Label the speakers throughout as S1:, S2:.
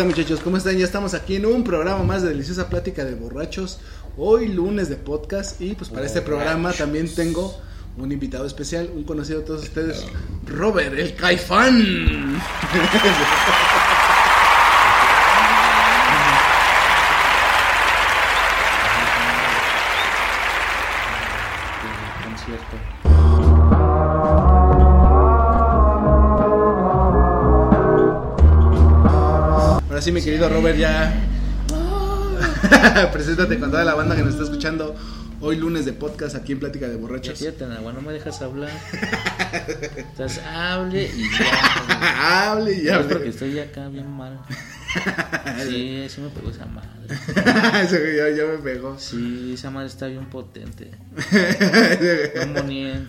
S1: Tal muchachos? ¿Cómo están? Ya estamos aquí en un programa más de Deliciosa Plática de Borrachos. Hoy lunes de podcast y pues para este programa también tengo un invitado especial, un conocido de todos ustedes, Robert, el Caifán. Ahora sí, mi querido Robert, ya. Preséntate con toda la banda que nos está escuchando hoy lunes de podcast aquí en Plática de Borrachos.
S2: fíjate, Nahua, no me dejas hablar. Estás hable y ya.
S1: Hable y
S2: Ya
S1: hable.
S2: porque estoy acá bien mal. Sí, sí me pegó esa madre.
S1: Ese ya, ya me pegó.
S2: Sí, esa madre está bien potente. No monien.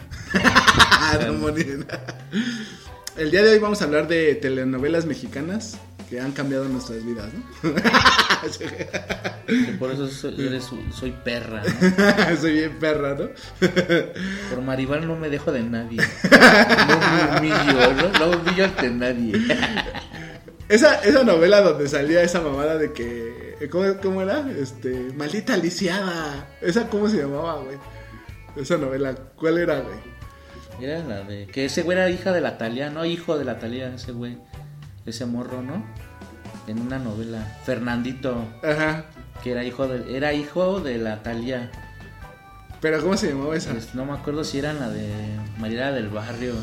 S1: No, moneda. El día de hoy vamos a hablar de telenovelas mexicanas que han cambiado nuestras vidas, ¿no?
S2: Por eso soy, eres- soy perra, ¿no?
S1: Soy bien perra, ¿no?
S2: Por Maribal no me dejo de nadie. No me humillo, ¿no? No humillo ante nadie.
S1: Esa, esa novela donde salía esa mamada de que. ¿Cómo, cómo era? Este. Maldita lisiada. ¿Esa cómo se llamaba, güey? Esa novela, ¿cuál era, güey?
S2: Era la de. Que ese güey era hija de la Talía, no hijo de la Talía, ese güey. Ese morro, ¿no? En una novela. Fernandito.
S1: Ajá.
S2: que era hijo de, era hijo de la Talía.
S1: Pero ¿cómo se llamaba esa?
S2: Pues, no me acuerdo si era la de María del Barrio.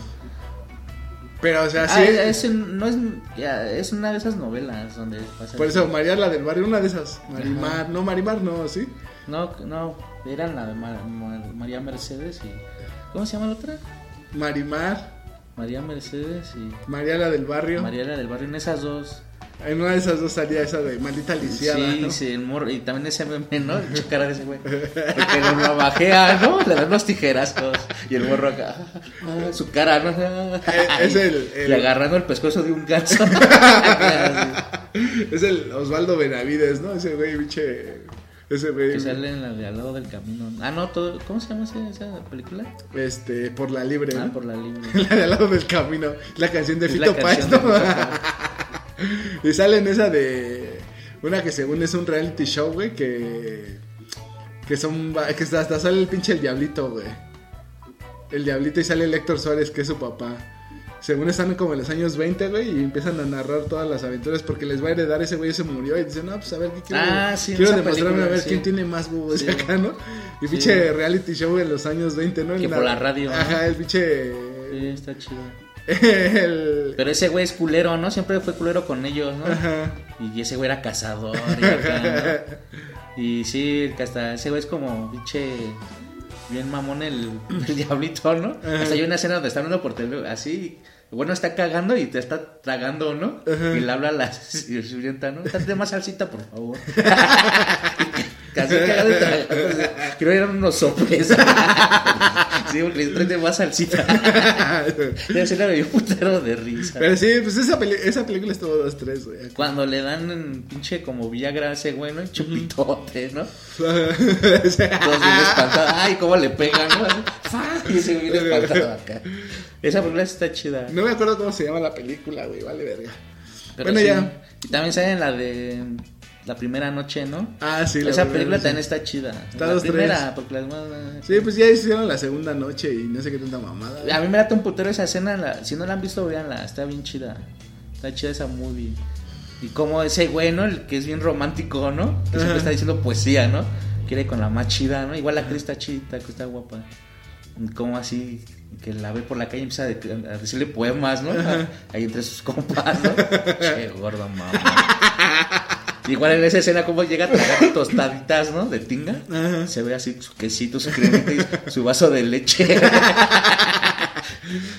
S1: Pero, o sea, sí.
S2: Ah, es, no es, ya, es una de esas novelas donde pasa
S1: Por eso, María la del barrio, una de esas. Marimar. No, Marimar, no, ¿sí?
S2: No, no, era la de Ma- Ma- María Mercedes y ¿cómo se llama la otra?
S1: Marimar.
S2: María Mercedes y
S1: María la del barrio.
S2: María la del Barrio en esas dos.
S1: En una de esas dos salía esa de maldita lisiada,
S2: sí,
S1: ¿no?
S2: sí, el morro y también ese meme, ¿no? Mucha cara de ese güey. Porque lo navajea, ¿no? Le dan unos tijerazos y el morro acá, ah, su cara, ¿no?
S1: Eh, es el- el-
S2: Y agarrando el pescuezo de un ganso.
S1: Es el Osvaldo Benavides, ¿no? Ese güey, pinche. Ese güey.
S2: que sale en la de al lado del camino. Ah, no, todo, ¿cómo se llama esa, esa película?
S1: Este, por la libre.
S2: Ah,
S1: ¿no?
S2: por la libre.
S1: La de al lado del camino. La canción de
S2: Es
S1: Fito Páez, ¿no? y sale en esa de. Una que según es un reality show, güey, que. Que son. Que hasta, hasta sale el pinche el diablito, güey. El diablito y sale el Héctor Suárez, que es su papá. Según están como en los años 20, güey, y empiezan a narrar todas las aventuras porque les va a heredar ese güey se murió y dicen, no, pues a ver, ¿qué quiero?
S2: Ah, sí,
S1: quiero demostrarme a
S2: película,
S1: ver
S2: sí.
S1: quién tiene más huevos
S2: Sí.
S1: acá, ¿no? Y pinche reality show en los años 20, ¿no?
S2: Que por la radio, ¿no?
S1: Ajá, el pinche...
S2: Sí, está chido.
S1: el...
S2: Pero ese güey es culero, ¿no? Siempre fue culero con ellos, ¿no?
S1: Ajá.
S2: Y ese güey era cazador y acá, ¿no? Y sí, hasta ese güey es como pinche bien mamón el, el diablito, ¿no?
S1: Ajá.
S2: Hasta hay una escena donde está hablando por teléfono, así, bueno, está cagando y te está tragando, ¿no? Y le habla a la sirvienta, ¿no? Date más salsita, por favor. Casi cagando y tragando. Creo que eran unos soples. Sí, porque le traen de más salsita. Así le dio un putero de risa.
S1: Pero sí, pues esa, peli- esa película estuvo dos, tres, güey.
S2: Cuando le dan en pinche como Villagra a ese güey, ¿no? Chupitote, ¿no? Todos bien espantados. Ay, cómo le pegan, ¿no? Y güey bien espantado acá. Esa película está chida.
S1: no me acuerdo cómo se llama la película, güey, vale verga.
S2: Pero
S1: bueno,
S2: sí.
S1: ya.
S2: Y también sale en la de la primera noche, ¿no?
S1: Ah, sí, la
S2: Esa
S1: primera
S2: película
S1: noche.
S2: también está chida.
S1: Está
S2: la
S1: dos, tres.
S2: primera, porque las demás.
S1: Sí, pues ya hicieron la segunda noche y no sé qué tanta mamada.
S2: A mí me late un putero esa escena. la- si no la han visto, véanla. Está bien chida. Está chida esa movie. Y como ese güey, ¿no? El que es bien romántico, ¿no? Que
S1: Ajá.
S2: siempre está diciendo poesía, ¿no? quiere con la más chida, ¿no? Igual la actriz está chida, que está guapa. Como así, que la ve por la calle y empieza a decirle poemas, ¿no? Ahí entre sus compas, ¿no? che, gorda mamá. Igual en esa escena como llega a tragar tostaditas, ¿no? De tinga. Se ve así su quesito, su cremita y su vaso de leche.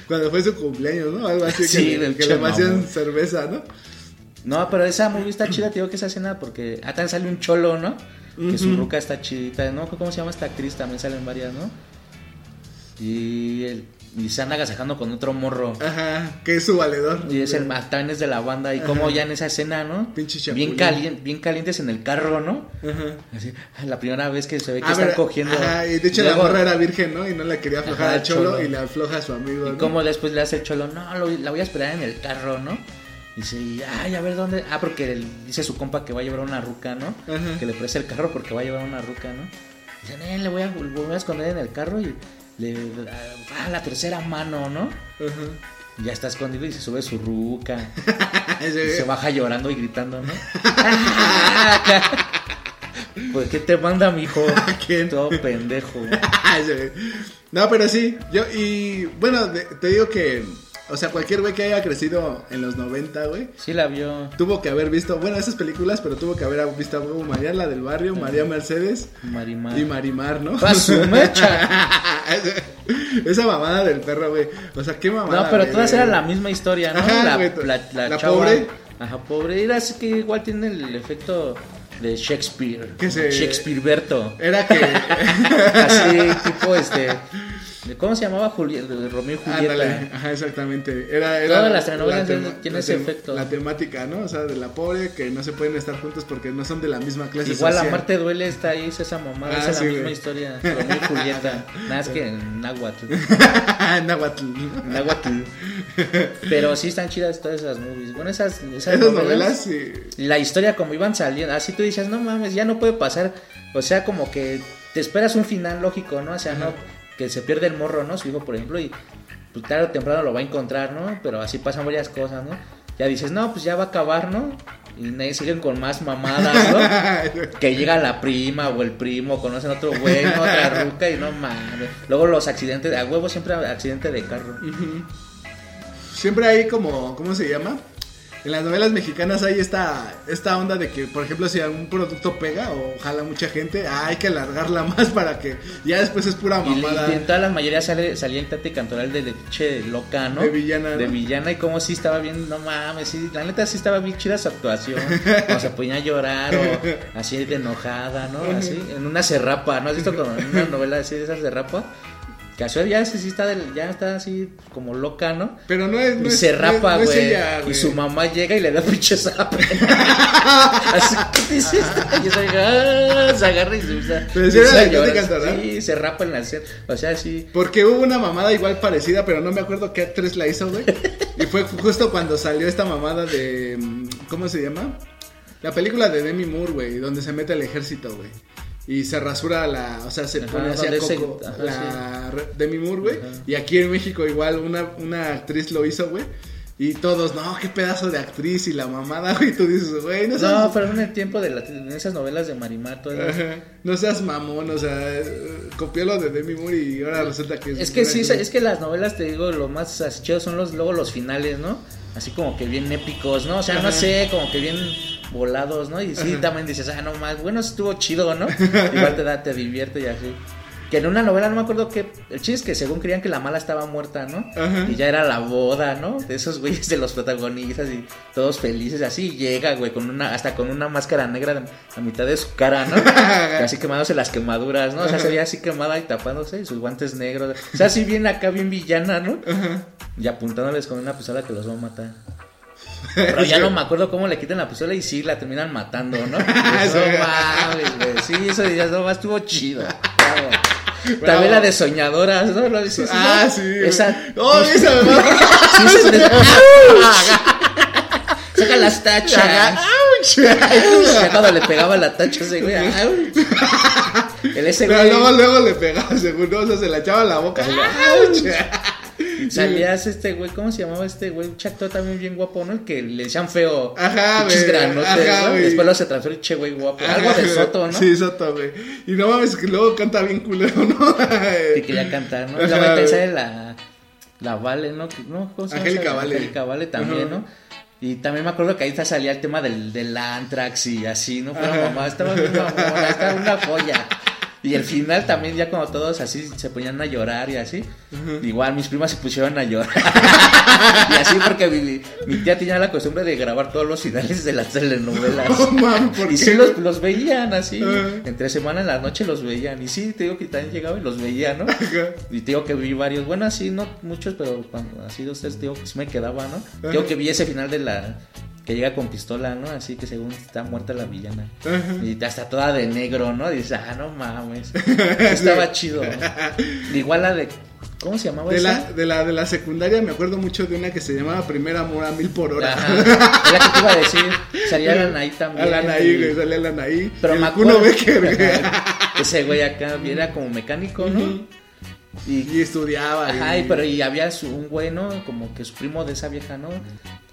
S1: Cuando fue su cumpleaños, ¿no? Algo así
S2: Sí,
S1: que, que le
S2: mamón.
S1: cerveza, ¿no?
S2: No, pero esa movie está chida, te digo que esa escena porque ah, también sale un cholo, ¿no? Que su ruca está chidita, ¿no? ¿Cómo se llama esta actriz? También salen varias, ¿no? Y, el, y se anda agasajando con otro morro.
S1: Ajá, que es su valedor.
S2: Y es el también es de la banda. Y como ya en esa escena, ¿no?
S1: Pinche
S2: bien,
S1: chapulín.
S2: calien- bien calientes en el carro, ¿no?
S1: Ajá.
S2: Así, la primera vez que se ve que
S1: Ah,
S2: están cogiendo.
S1: Ajá, y de hecho la morra era virgen, ¿no? Y no la quería aflojar
S2: Ajá,
S1: al cholo,
S2: cholo.
S1: y le afloja a su amigo.
S2: Y
S1: ¿no?
S2: como después le hace el cholo, no, lo- la voy a esperar en el carro, ¿no? Y dice, ay, a ver dónde. Ah, porque él- dice su compa que va a llevar una ruca, ¿no?
S1: Ajá.
S2: Que le presta el carro porque va a llevar una ruca, ¿no? Dice, "Eh, le voy a, le voy a esconder en el carro y le. Ah, la tercera mano, ¿no? Y ya está escondido y se sube su ruca. Y se baja llorando y gritando, ¿no? pues, ¿qué te manda, mijo?
S1: ¿Quién?
S2: Todo pendejo.
S1: No, pero sí, yo, y bueno, te digo que, o sea, cualquier güey que haya crecido en los 90, güey,
S2: Sí la vio
S1: tuvo que haber visto, bueno, esas películas, pero tuvo que haber visto a María, la del barrio, María Mercedes
S2: Marimar.
S1: y Marimar, ¿no?
S2: ¡A su mecha!
S1: Esa mamada del perro, güey. O sea, qué mamada.
S2: No, pero
S1: güey,
S2: todas eran la misma historia, ¿no?
S1: Ajá,
S2: la,
S1: güey,
S2: la, la
S1: la
S2: chava-
S1: pobre.
S2: Ajá, pobre. Era así que igual tiene el efecto de Shakespeare.
S1: Que se-
S2: Shakespeareberto.
S1: Era que.
S2: Así, tipo este. ¿Cómo se llamaba Juli- de Romeo y Julieta?
S1: Ándale, ajá, exactamente. Era, era
S2: Todas las telenovelas tienen ese efecto.
S1: La temática, ¿no? O sea, de la pobre que no se pueden estar juntos porque no son de la misma clase
S2: Igual la
S1: social.
S2: Marte duele está ahí, es esa mamada,
S1: Ah,
S2: esa es
S1: sí,
S2: la misma
S1: güey.
S2: historia. Romeo y Julieta. Nada más que en náhuatl.
S1: Náhuatl.
S2: Náhuatl. Pero sí están chidas todas esas movies. Bueno, esas, esas,
S1: Esas novelas, sí.
S2: La historia como iban saliendo, así tú dices, no mames, ya no puede pasar, o sea, como que te esperas un final lógico, ¿no? O sea, no, que se pierde el morro, ¿no? Su hijo, por ejemplo, y pues tarde o temprano lo va a encontrar, ¿no? Pero así pasan varias cosas, ¿no? Ya dices, no, pues ya va a acabar, ¿no? Y nadie siguen con más mamadas, ¿no? que llega la prima o el primo, conocen otro güey, ¿no? otra ruca y no mames. Luego los accidentes, a huevo siempre accidente de carro.
S1: Siempre hay como, ¿cómo se llama? En las novelas mexicanas hay esta, esta onda de que, por ejemplo, si algún producto pega o jala mucha gente, ah, hay que alargarla más para que ya después es pura mamada.
S2: y en todas las mayorías sale, salía el Tate Cantoral de leche loca, ¿no?
S1: De villana, ¿no?
S2: De villana y como sí estaba bien, no mames, sí, la neta sí estaba bien chida su actuación. Cuando se ponía a llorar o así de enojada, ¿no? Así, en una serrapa, ¿no has visto como en una novela así de esas serrapa? Casual ya sí, está, del- ya está así como loca, ¿no?
S1: Pero no es. No
S2: Y
S1: es-
S2: se rapa,
S1: no es
S2: güey. y su mamá llega y le da pinche zape. Así que dices, y esa hija, ah, se agarra y se usa.
S1: Pero sí era
S2: empieza a
S1: de
S2: llorar.
S1: Tati Cantoral.
S2: Sí, se rapa en la escena. O sea, sí.
S1: Porque hubo una mamada igual parecida, pero no me acuerdo qué actriz la hizo, güey. Y fue justo cuando salió esta mamada de. mm, ¿Cómo se llama? La película de Demi Moore, güey, donde se mete al ejército, güey. Y se rasura la. O sea, se
S2: Ajá,
S1: pone hacia
S2: se-
S1: coco.
S2: ajá,
S1: la Demi Moore, güey. Y aquí en México, igual, una, una actriz lo hizo, güey. Y todos, no, qué pedazo de actriz y la mamada, güey. Tú dices, güey, no seas,
S2: No, pero en el tiempo de la- en esas novelas de Marimar, todo eso.
S1: Ajá. no seas mamón, o sea, eh, copió lo de Demi Moore y ahora resulta que
S2: Es que sí, es que las novelas, te digo, lo más chido son los, luego los finales, ¿no? Así como que bien épicos, ¿no? O sea, no sé, como que bien volados, ¿no? Y sí,
S1: Ajá.
S2: también dices, ah, no más, bueno, estuvo chido, ¿no? Igual te da, te divierte y así. Que en una novela no me acuerdo que. El chiste es que según creían que la mala estaba muerta, ¿no?
S1: Ajá.
S2: Y ya era la boda, ¿no? De esos güeyes de los protagonistas y todos felices, así. Llega, güey, con una, hasta con una máscara negra a mitad de su cara, ¿no? Así quemándose las quemaduras, ¿no? O sea, se veía así quemada y tapándose y sus guantes negros. O sea, así bien acá, bien villana, ¿no? Y apuntándoles con una pistola que los va a matar. Pero ya no me acuerdo cómo le quitan la pistola y sí, la terminan matando, ¿no? Pues, no mames, güey. Sí, eso ya no más estuvo chido. Bravo. También la de soñadoras, ¿no? Lo dices,
S1: Ah,
S2: ¿no?
S1: sí.
S2: Esa.
S1: Oh, esa.
S2: Sí, sí, sí. Saca las tachas. Ya cuando le pegaba la tacha ese güey. El ese
S1: Pero
S2: güey.
S1: luego, luego le pegaba, según, ¿no? o sea, se la echaba a la boca.
S2: Salías este güey, ¿cómo se llamaba este güey? Un chacto también bien guapo, ¿no? El que le decían feo.
S1: Ajá, güey.
S2: Después lo se transformó che güey guapo. Algo de Soto, ¿no?
S1: Sí, Soto, güey. Y no mames, que luego canta bien culero, ¿no?
S2: Que quería cantar, ¿no?
S1: Ajá,
S2: ahí
S1: güey.
S2: sale la, la Vale, ¿no? ¿no? ¿Cómo se llama
S1: Angélica? Vale.
S2: Angélica Vale también,
S1: Ajá.
S2: ¿no? Y también me acuerdo que ahí salía el tema del, del Antrax y así, ¿no? Pero mamá, estaba bien mamona, estaba una joya. Y el final también, ya como todos así se ponían a llorar y así. Igual mis primas se pusieron a llorar. y así porque mi, mi tía tenía la costumbre de grabar todos los finales de las telenovelas.
S1: No mames, ¿por
S2: y
S1: qué,
S2: sí los, los veían así.
S1: Ajá.
S2: Entre semana en la noche los veían. Y sí, te digo que también llegaba y los veía, ¿no? Y te digo que vi varios, bueno, así no muchos, pero cuando así dos, tres, te digo que sí me quedaba, ¿no? Te digo que vi ese final de la. Que llega con pistola, ¿no? Así que según está muerta la villana.
S1: Ajá.
S2: Y hasta toda de negro, ¿no? Dices, ah, no mames. Estaba chido. ¿no? Igual la de. ¿Cómo se llamaba
S1: De
S2: esa?
S1: la, de, la, de la secundaria me acuerdo mucho de una que se llamaba Primer Amor a Mil por Hora.
S2: Ajá. La que te iba a decir. Salía la Anaí también.
S1: A la Anaí,
S2: y-
S1: güey, salía la Anaí.
S2: Pero me acuerdo.
S1: Becker.
S2: Ese güey acá era como mecánico, ¿no? Y
S1: Y estudiaba.
S2: Ajá,
S1: y,
S2: pero y había su, un güey, ¿no? Como que su primo de esa vieja, ¿no?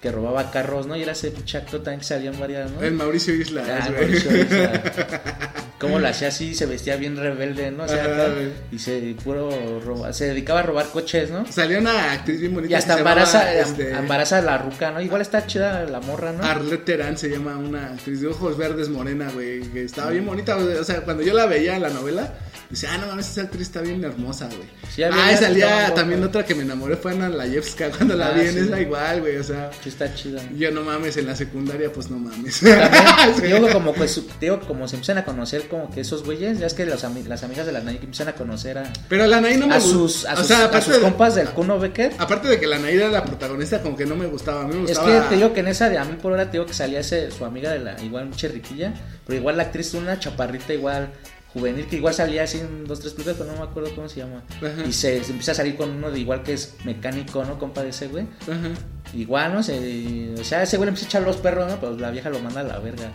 S2: Que robaba carros, ¿no? Y era ese pinche actor también que salían varias, ¿no?
S1: El Mauricio Islas,
S2: Ah. Mauricio Isla. Cómo lo hacía así, se vestía bien rebelde, ¿no? O sea,
S1: Ajá,
S2: acá,
S1: güey.
S2: y se puro roba- se dedicaba a robar coches, ¿no?
S1: Salía una actriz bien bonita.
S2: Y hasta
S1: llamaba,
S2: embaraza,
S1: este,
S2: embaraza a la ruca, ¿no? Igual está chida la morra, ¿no?
S1: Arlette Terán se llama una actriz de ojos verdes morena, güey. Que estaba bien bonita, güey. O sea, cuando yo la veía en la novela, decía, ah, no mames, esa actriz está bien hermosa, güey.
S2: Sí,
S1: ah, salía también otra que me enamoré fue Ana Layevska. Cuando la
S2: Ah,
S1: vi en
S2: sí.
S1: esa igual, güey. O sea,
S2: Sí, está chida.
S1: yo no mames, en la secundaria, pues no mames. Sí.
S2: digo, como, que su- digo, como se empiezan a conocer como que esos güeyes, ya es que los las amigas de la Nike empiezan a conocer a,
S1: Pero la Anaí no me
S2: a sus, a
S1: o
S2: sus,
S1: sea,
S2: a sus
S1: de,
S2: compas del Kuno Becker.
S1: aparte de que la Anaí era la protagonista, como que no me gustaba. A mí me
S2: Es
S1: gustaba.
S2: que te digo que en esa de a mí por hora te digo que salía ese, su amiga de la, igual mucha riquilla, pero igual la actriz una chaparrita igual juvenil que igual salía así en dos, tres películas, pero no me acuerdo cómo se llama.
S1: Ajá.
S2: Y se, se empieza a salir con uno de igual que es mecánico, ¿no? Compa de ese güey.
S1: Ajá.
S2: Igual, ¿no? Se, o sea, ese güey le empieza a echar los perros, ¿no? Pero la vieja lo manda a la verga.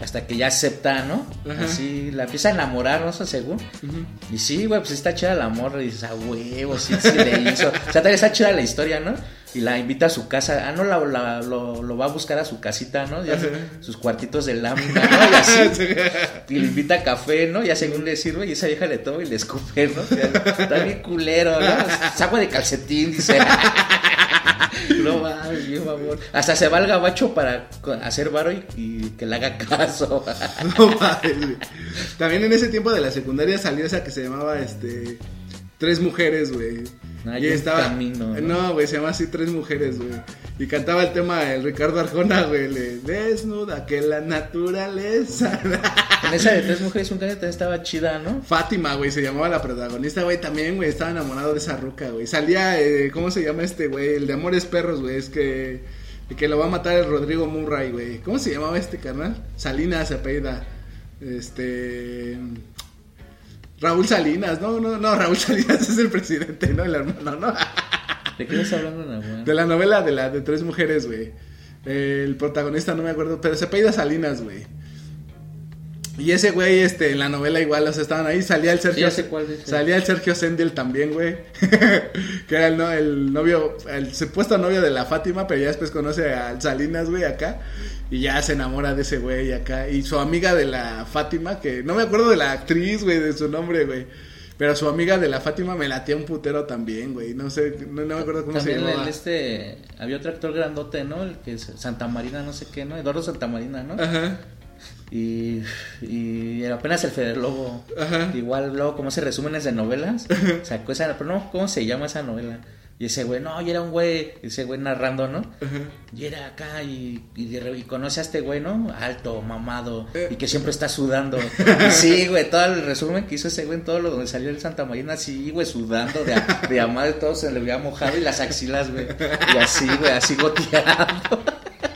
S2: Hasta que ya acepta, ¿no?
S1: Ajá.
S2: Así, la empieza a enamorar, ¿no? Según. Y sí, güey, pues está chida la morra. Y dices, a huevo, sí, sí le hizo. O sea, también está chida la historia, ¿no? Y la invita a su casa. Ah, no, la, la- lo, lo va a buscar a su casita, ¿no? Ya sus cuartitos de lámina, ¿no? Y así.
S1: Sí.
S2: Y le invita a café, ¿no? Ya según le sirve, y esa vieja le toma y le escupe, ¿no? Ya, Está bien culero, ¿no? Es agua de calcetín, dice. No mames, bien mamón. Hasta se va al gabacho para hacer varo y, y que le haga caso.
S1: No mames. También en ese tiempo de la secundaria salió esa que se llamaba este Tres mujeres, güey.
S2: Ah,
S1: y estaba
S2: camino, ¿no?
S1: No, güey, se llama así Tres mujeres, güey. Y cantaba el tema del Ricardo Arjona, güey, le desnuda que la naturaleza.
S2: En esa de tres mujeres un también estaba chida, ¿no?
S1: Fátima, güey, se llamaba la protagonista, güey, también, güey, estaba enamorado de esa ruca, güey. Salía, eh, ¿cómo se llama este, güey? El de Amores Perros, güey, es que, que lo va a matar el Rodrigo Murray, güey. ¿Cómo se llamaba este carnal? Salinas, apellida. Este... Raúl Salinas, no, no, no, Raúl Salinas es el presidente, no, el hermano, no.
S2: ¿De qué estás hablando, Nahuel?
S1: De la novela de la de tres mujeres, güey. El protagonista no me acuerdo, pero se apellida Salinas, güey. Y ese güey, este, en la novela igual, o sea, estaban ahí, salía el Sergio.
S2: sé cuál
S1: salía el Sergio Sendel también, güey. que era el, no- el novio, el supuesto novio de la Fátima, pero ya después conoce al Salinas, güey, acá. Y ya se enamora de ese güey acá. Y su amiga de la Fátima, que no me acuerdo de la actriz, güey, de su nombre, güey. Pero su amiga de la Fátima me latía un putero también, güey. No sé, no, no me acuerdo cómo se
S2: También
S1: llamaba.
S2: el este, había otro actor grandote, ¿no? El que es Santa Marina, no sé qué, ¿no? Eduardo Santa Marina, ¿no?
S1: Ajá.
S2: Y, y apenas el Fede Lobo.
S1: Ajá.
S2: Igual luego como se resúmenes de novelas, sacó esa, pero no, ¿cómo se llama esa novela? Y ese güey, no, y era un güey, ese güey narrando, ¿no? Y era acá y, y, de re- y conoce a este güey, ¿no? Alto, mamado, y que siempre está sudando. Y sí, güey, todo el resumen que hizo ese güey en todo lo donde salió el Santa Marina, así, güey, sudando de, de amar, de todo se le había mojado y las axilas, güey. Y así, güey, así goteando.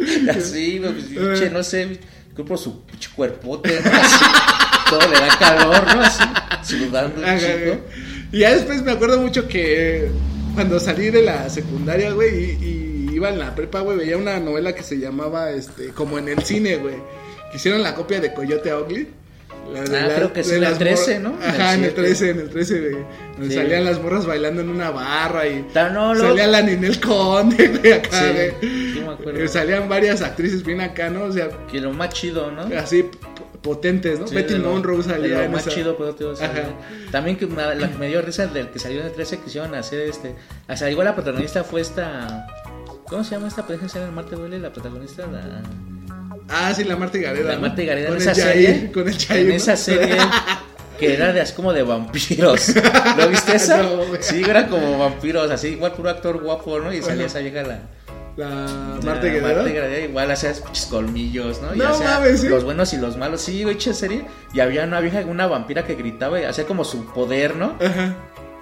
S2: Y así, güey, pues, pinche, no sé, por su cuerpote, ¿no? Así, todo le da calor, ¿no? Así, sudando chico.
S1: Y ya después me acuerdo mucho que cuando salí de la secundaria, güey, y, y iba en la prepa, güey, veía una novela que se llamaba, este, como en el cine, güey. Que hicieron la copia de Coyote Ugly. La
S2: Ah, creo que sí, en el
S1: las
S2: 13,
S1: mor-
S2: ¿no?
S1: Ajá, en el
S2: 7.
S1: 13, en el 13, güey. Donde
S2: Sí.
S1: salían las morras bailando en una barra y
S2: no,
S1: salía la Ninel Conde, güey, acá,
S2: Sí,
S1: güey.
S2: sí me acuerdo.
S1: Eh, Salían varias actrices bien acá, ¿no? O sea,
S2: Que lo más chido, ¿no?
S1: así potentes, ¿no?
S2: Sí,
S1: Betty
S2: de
S1: Monroe
S2: de
S1: salía
S2: lo
S1: en
S2: más
S1: esa.
S2: chido, pero te digo, salía.
S1: Ajá.
S2: También que me, la que me dio risa del que salió en el 13 quisieron hacer este. O sea, igual la protagonista fue esta. ¿Cómo se llama esta pareja en el Marte duele? La protagonista, la.
S1: Ah, sí, la Marta Gareda.
S2: La
S1: ¿no?
S2: Marta Gareda
S1: Con
S2: en esa
S1: Jair,
S2: serie.
S1: Con el Jair,
S2: En
S1: ¿no?
S2: esa serie. Que era de así como de vampiros. ¿Lo viste esa?
S1: No,
S2: sí, era como vampiros, así igual puro actor guapo, ¿no? Y salía esa vieja la.
S1: La. Marta Gareda
S2: igual hacía colmillos, ¿no? Y
S1: No
S2: hacía
S1: mames, ¿sí?
S2: los buenos y los malos. Sí, güey, che serie. Y había una vieja, una vampira que gritaba y hacía como su poder, ¿no?
S1: Ajá.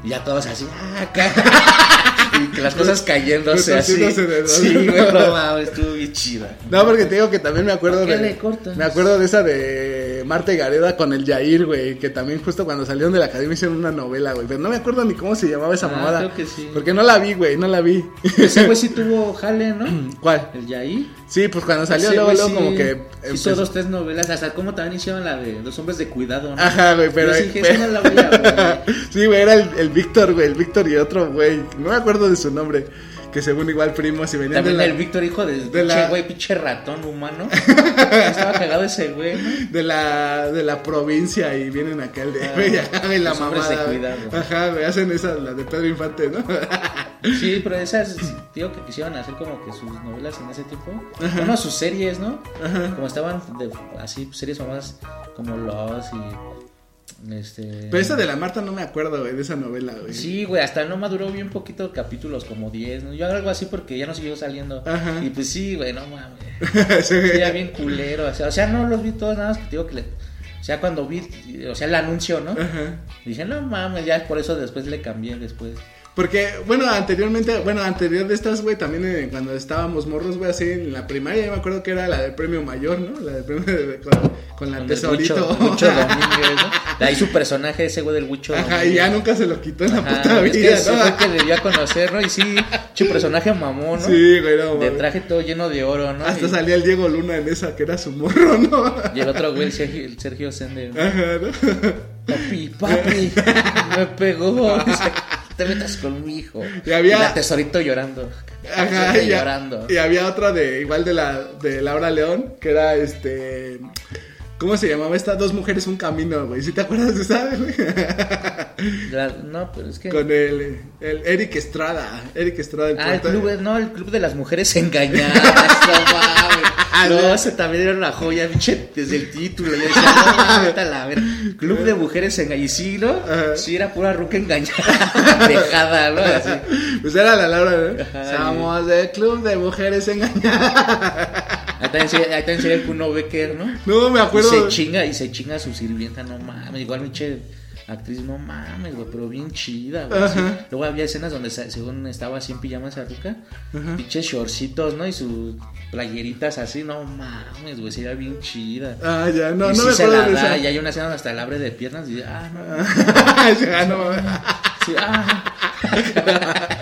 S2: Y ya todos así, ah. y que las cosas cayéndose así.
S1: Retorciéndose de dos.
S2: Sí, güey, no mames, estuvo bien chida.
S1: No, porque te digo que también me acuerdo
S2: ¿Por qué
S1: de.
S2: le cortas?
S1: Me acuerdo de esa de Marta Gareda con el Jair, güey. Que también justo cuando salieron de la academia hicieron una novela, güey. Pero no me acuerdo ni cómo se llamaba esa
S2: Ah,
S1: mamada.
S2: creo que sí.
S1: Porque no la vi, güey, no la vi.
S2: Ese güey sí tuvo jale, ¿no?
S1: ¿Cuál?
S2: El Yair.
S1: Sí, pues cuando salió
S2: Ese
S1: luego, luego
S2: sí
S1: como que.
S2: Hizo
S1: empezó-
S2: dos, tres novelas. Hasta como también hicieron la de los hombres de cuidado, ¿no?
S1: Ajá, güey, pero.
S2: Yo sí dije, esa no la voy a ver.
S1: sí, güey, era el, el Víctor, güey, el Víctor y otro, güey. No me acuerdo de su nombre. Que según igual primos y venían
S2: También
S1: de la,
S2: el Víctor, hijo del
S1: de la-
S2: pinche güey, pinche ratón humano. Estaba cagado ese güey, ¿no?
S1: de la de la provincia y vienen acá el de
S2: Ah,
S1: ajá, güey, la
S2: los cuidado.
S1: Ajá, güey, hacen esa, la de Pedro Infante, ¿no?
S2: Sí, pero esas, tío, que quisieron hacer como que sus novelas en ese tipo. Bueno, sus series, ¿no? Como estaban de, así, series famosas como Lost y. Este.
S1: Pero esa de la Marta no me acuerdo, güey, de esa novela, güey.
S2: Sí, güey, hasta no maduró bien poquito capítulos, como 10, ¿no? Yo hago algo así porque ya no siguió saliendo.
S1: Ajá.
S2: Y pues sí, güey, no mames.
S1: Sí,
S2: ya bien culero. O sea, o sea, no los vi todos, nada más que te digo que le. O sea, cuando vi, o sea, el anuncio, ¿no?
S1: Ajá.
S2: Dije, no mames, ya por eso después le cambié después.
S1: Porque, bueno, anteriormente, bueno, anterior de estas, güey, también eh, cuando estábamos morros, güey, así en la primaria, yo me acuerdo que era la del premio mayor, ¿no? La del premio de- con, con la
S2: Con
S1: tesorito.
S2: Huicho Domínguez, ¿no? Ahí su personaje, ese güey del Huicho
S1: Ajá, y ya nunca se lo quitó en la
S2: Ajá,
S1: puta
S2: es que
S1: vida, ¿no?
S2: fue que le dio a conocer, ¿no? Y sí, su personaje mamón, ¿no?
S1: Sí, güey, no,
S2: De traje todo lleno de oro, ¿no?
S1: Hasta
S2: Y-
S1: salía el Diego Luna en esa, que era su morro, ¿no?
S2: Y el otro güey, el Sergio, el Sergio Sender. ¿no?
S1: Ajá, ¿no?
S2: Papi, papi, me pegó. Te metas con mi hijo.
S1: Y había-
S2: la tesorito llorando.
S1: Ajá, y,
S2: llorando.
S1: y había otra de igual de la de Laura León, que era este ¿Cómo se llamaba esta? Dos mujeres, un camino, güey. ¿Sí te acuerdas de esa, güey?
S2: La- no, pero es que.
S1: Con el, el Eric Estrada. Eric Estrada, el
S2: Ah, el club, no, el club de las mujeres engañadas. no. No, ese también era una joya, pinche, desde el título. Yo decía, no a ver. Club de mujeres engañadas. Y sí, ¿no?
S1: Ajá.
S2: Sí, era pura ruca engañada. Dejada, ¿no? Así.
S1: Pues era la Laura, ¿no?
S2: Ajá,
S1: Somos del club de mujeres engañadas.
S2: Ahí también sería- ahí también sería el Kuno Becker, ¿no?
S1: No me
S2: Y
S1: acuerdo.
S2: se chinga, y se chinga a su sirvienta, no mames. Igual pinche actriz, no mames, güey, pero bien chida, güey. sí. Luego había escenas donde según estaba así en pijama esa ruca, pinches shortcitos, ¿no? Y sus playeritas así, no mames, güey, sería bien chida.
S1: Ah, ya, no,
S2: y
S1: no
S2: sí
S1: me
S2: se
S1: acuerdo
S2: la
S1: de
S2: da,
S1: esa.
S2: y hay una escena donde hasta el abre de piernas y ah, no,
S1: Ya, no.
S2: sí, ah.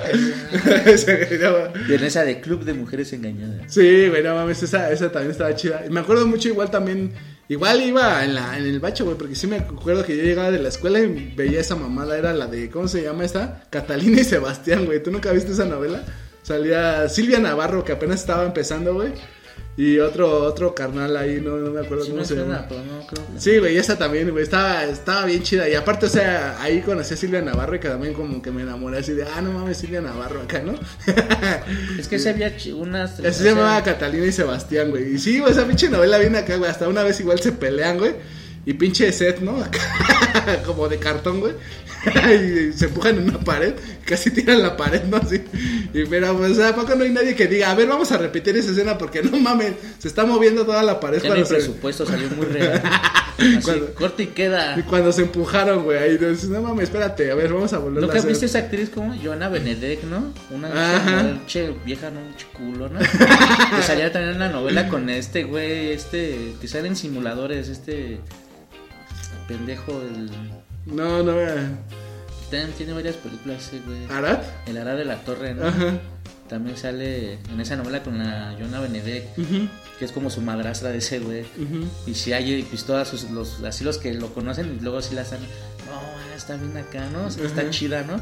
S2: Y en esa de Club de Mujeres Engañadas.
S1: Sí, güey, no mames, esa, esa también estaba chida. Me acuerdo mucho igual también, igual iba en, la, en el bacho, güey, porque sí me acuerdo que yo llegaba de la escuela y veía esa mamada, era la de, ¿cómo se llama esta? Catalina y Sebastián, güey. ¿Tú nunca viste esa novela? Salía Silvia Navarro, que apenas estaba empezando, güey. Y otro, otro carnal ahí, no, no me acuerdo
S2: Sí
S1: cómo
S2: me
S1: se llama.
S2: no creo que...
S1: Sí, güey, esa también, güey, estaba, estaba bien chida. Y aparte, o sea, ahí conocí a Silvia Navarro y que también como que me enamoré así de, ah, no mames, Silvia Navarro acá, ¿no?
S2: Es que se había unas...
S1: Así se llamaba Catalina y Sebastián, güey. Y sí, güey, esa pinche novela viene acá, güey. Hasta una vez igual se pelean, güey. Y pinche set, ¿no? Como de cartón, güey. y se empujan en una pared. Casi tiran la pared, ¿no? Así. Y mira, pues, ¿a poco no hay nadie que diga, a ver, vamos a repetir esa escena? Porque no mames, se está moviendo toda la pared
S2: Ya
S1: se...
S2: presupuesto, salió muy real. Así,
S1: Cuando-
S2: corta y queda.
S1: Y cuando se empujaron, güey, ahí dices, no mames, espérate, a ver, vamos a volver a
S2: ¿Nunca
S1: hacer.
S2: viste esa actriz como Joana Benedek, no? Una che vieja, no, un culo, ¿no? que salía también en la novela con este güey, este, que sale en simuladores, este pendejo, el...
S1: No, no, eh,
S2: También tiene varias películas ese güey.
S1: ¿Arad?
S2: El Ara de la Torre, ¿no?
S1: Ajá.
S2: también sale en esa novela con la Jonah Benedek, que es como su madrastra de ese güey. Y si hay, pues todas sus, los, así los que lo conocen, y luego sí la están, no, está bien acá, ¿no? O sea, Está chida, ¿no?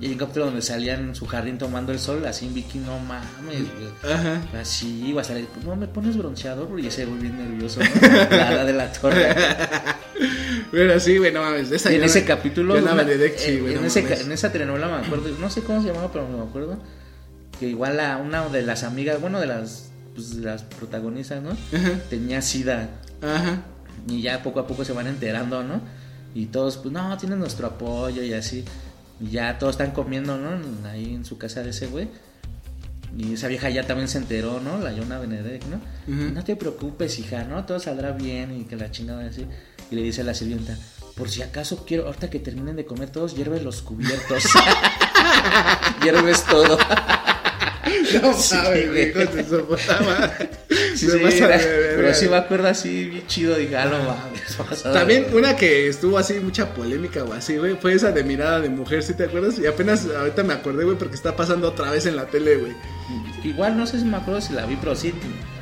S2: Y hay un capítulo donde salían en su jardín tomando el sol, así en bikini, no mames, güey.
S1: Ajá.
S2: Así iba a salir, no me pones bronceador, y ese güey bien nervioso, ¿no? La de la torre.
S1: Pero sí, güey, no mames. Esa
S2: Y en ese capítulo,
S1: Jonah
S2: una-
S1: Benedek, sí,
S2: eh,
S1: güey,
S2: en,
S1: no
S2: ese en esa telenovela me acuerdo, no sé cómo se llamaba, pero me acuerdo que igual la, una de las amigas, bueno, de las, pues, de las protagonistas, ¿no?
S1: Ajá.
S2: Tenía sida
S1: Ajá.
S2: y ya poco a poco se van enterando, ¿no? Y todos, pues, no, tienen nuestro apoyo y así. Y ya todos están comiendo, ¿no? Ahí en su casa de ese güey. Y esa vieja ya también se enteró, ¿no? La Yona Benedek, ¿no? No te preocupes, hija, ¿no? Todo saldrá bien y que la chingada así. Y le dice a la sirvienta, por si acaso quiero, ahorita que terminen de comer todos, hierves los cubiertos. hierves todo.
S1: No.
S2: Sí, sí, era- pero sí me acuerdo así bien chido, dije, ah, no mames.
S1: También
S2: verga".
S1: una que estuvo así mucha polémica o así, güey, fue esa de mirada de mujer, ¿sí te acuerdas? Y apenas ahorita me acordé, güey, porque está pasando otra vez en la tele, güey.
S2: Igual no sé si me acuerdo si la vi, pero sí.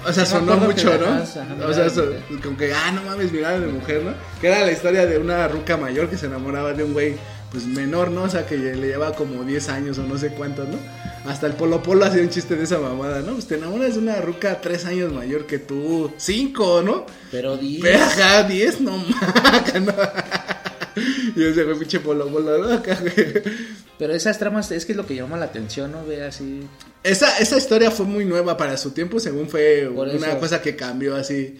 S1: O sea, sonó mucho, ¿no?
S2: ajá,
S1: O sea, so- como que, ah, no mames, mirada de mujer, ¿no? Que era la historia de una ruca mayor que se enamoraba de un güey, pues menor, ¿no? O sea, que le llevaba como 10 años o no sé cuántos, ¿no? Hasta el Polo Polo hacía un chiste de esa mamada, ¿no? Pues te enamoras de una ruca 3 años mayor que tú, 5, ¿no?
S2: Pero di.
S1: Ve acá, 10, no mames, no. Y ese güey, pinche Polo Polo, ¿no?
S2: Pero esas tramas es que es lo que llama la atención, ¿no? Ve así.
S1: Esa, esa historia fue muy nueva para su tiempo, según fue
S2: Por
S1: una
S2: eso.
S1: cosa que cambió así.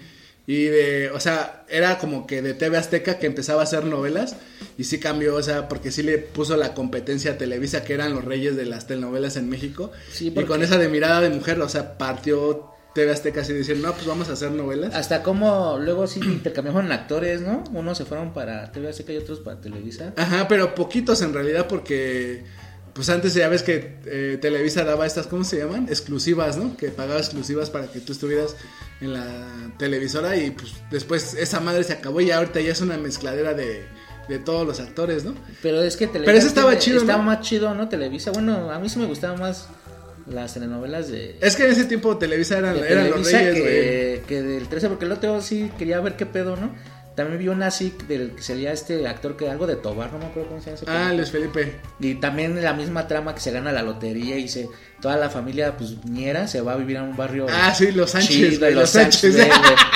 S1: Y de, o sea, era como que de TV Azteca que empezaba a hacer novelas. Y sí cambió, o sea, porque sí le puso la competencia a Televisa, que eran los reyes de las telenovelas en México.
S2: Sí,
S1: y con esa de mirada de mujer, o sea, partió TV Azteca así diciendo, no, pues vamos a hacer novelas.
S2: Hasta como luego sí intercambiaron actores, ¿no? Unos se fueron para TV Azteca y otros para Televisa.
S1: Ajá, pero poquitos en realidad porque pues antes ya ves que eh, Televisa daba estas, ¿cómo se llaman? Exclusivas, ¿no? Que pagaba exclusivas para que tú estuvieras en la televisora y pues después esa madre se acabó y ahorita ya es una mezcladera de, de todos los actores, ¿no?
S2: Pero es que Televisa.
S1: Pero ese estaba
S2: tiene-
S1: chido, ¿no?
S2: Estaba más chido, ¿no? Televisa. Bueno, a mí sí me gustaban más las telenovelas de.
S1: Es que en ese tiempo Televisa eran,
S2: de
S1: eran los
S2: Televisa
S1: reyes, güey.
S2: que, que del 13, porque el otro sí quería ver qué pedo, ¿no? También vi una así del que sería este actor que algo de Tobar, no me acuerdo cómo se llama ese
S1: Ah. Luis Felipe.
S2: Y también la misma trama que se gana la lotería y se toda la familia pues ñera se va a vivir a un barrio
S1: Ah, sí, Los Sánchez,
S2: chido, los,
S1: Los
S2: Sánchez,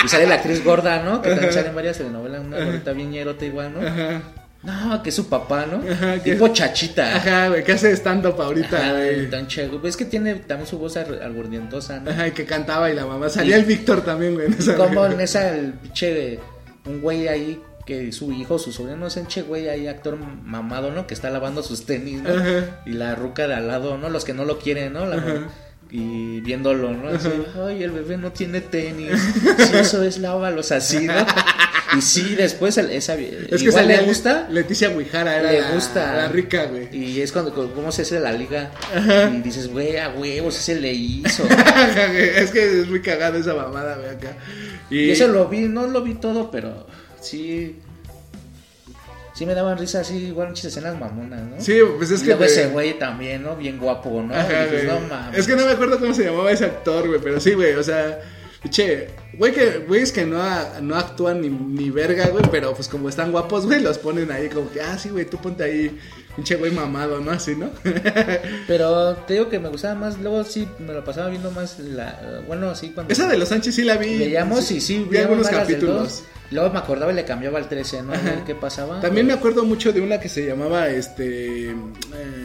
S2: y sale la actriz gorda no que también sale en varias telenovelas una gordita bien ñerota igual no
S1: Ajá.
S2: No que es su papá no
S1: Ajá, que-
S2: tipo chachita
S1: Ajá, güey, que hace stand-up ahorita,
S2: Ajá,
S1: güey.
S2: tan chévere. es que tiene también su voz aguardientosa no
S1: Ajá, y que cantaba y la mamá. Salía el Víctor también, güey. en esa
S2: como en esa el pinche un güey ahí que su hijo, su sobrino, no sé, che güey ahí actor mamado, ¿no? Que está lavando sus tenis, ¿no?
S1: Ajá.
S2: Y la ruca de al lado, ¿no? Los que no lo quieren, ¿no? La
S1: Ajá.
S2: y viéndolo, ¿no? Así, ay, el bebé no tiene tenis. Sí, eso es lávalos así, ¿no? Y sí, después el- esa
S1: Es que
S2: igual le gusta
S1: Leticia Guijara era
S2: le
S1: la,
S2: gusta
S1: la rica, güey.
S2: y es cuando cómo se hace la liga y dices, güey, a huevos, ese le hizo.
S1: es que es muy cagada esa mamada, güey, acá. Y,
S2: Y eso lo vi, no lo vi todo, pero sí. Sí me daban risa así, igual muchas escenas mamonas, ¿no?
S1: Sí, pues es
S2: Y
S1: que.
S2: luego ese güey también, ¿no? Bien guapo, ¿no?
S1: Ajá,
S2: Y dices,
S1: güey.
S2: no mames.
S1: Es que no me acuerdo cómo se llamaba ese actor, güey, pero sí, güey, o sea, che, güey que güeyes que no, no actúan ni, ni verga, güey, pero pues como están guapos, güey, los ponen ahí como que, ah, sí, güey, tú ponte ahí, pinche güey mamado, ¿no? Así, ¿no?
S2: Pero te digo que me gustaba más, luego sí me lo pasaba viendo más la. Bueno, así cuando.
S1: Esa de los Sánchez sí la vi.
S2: Veíamos y sí,
S1: vi algunos capítulos.
S2: Luego me acordaba y le cambiaba al 13, ¿no? Qué pasaba.
S1: También me acuerdo mucho de una que se llamaba este eh,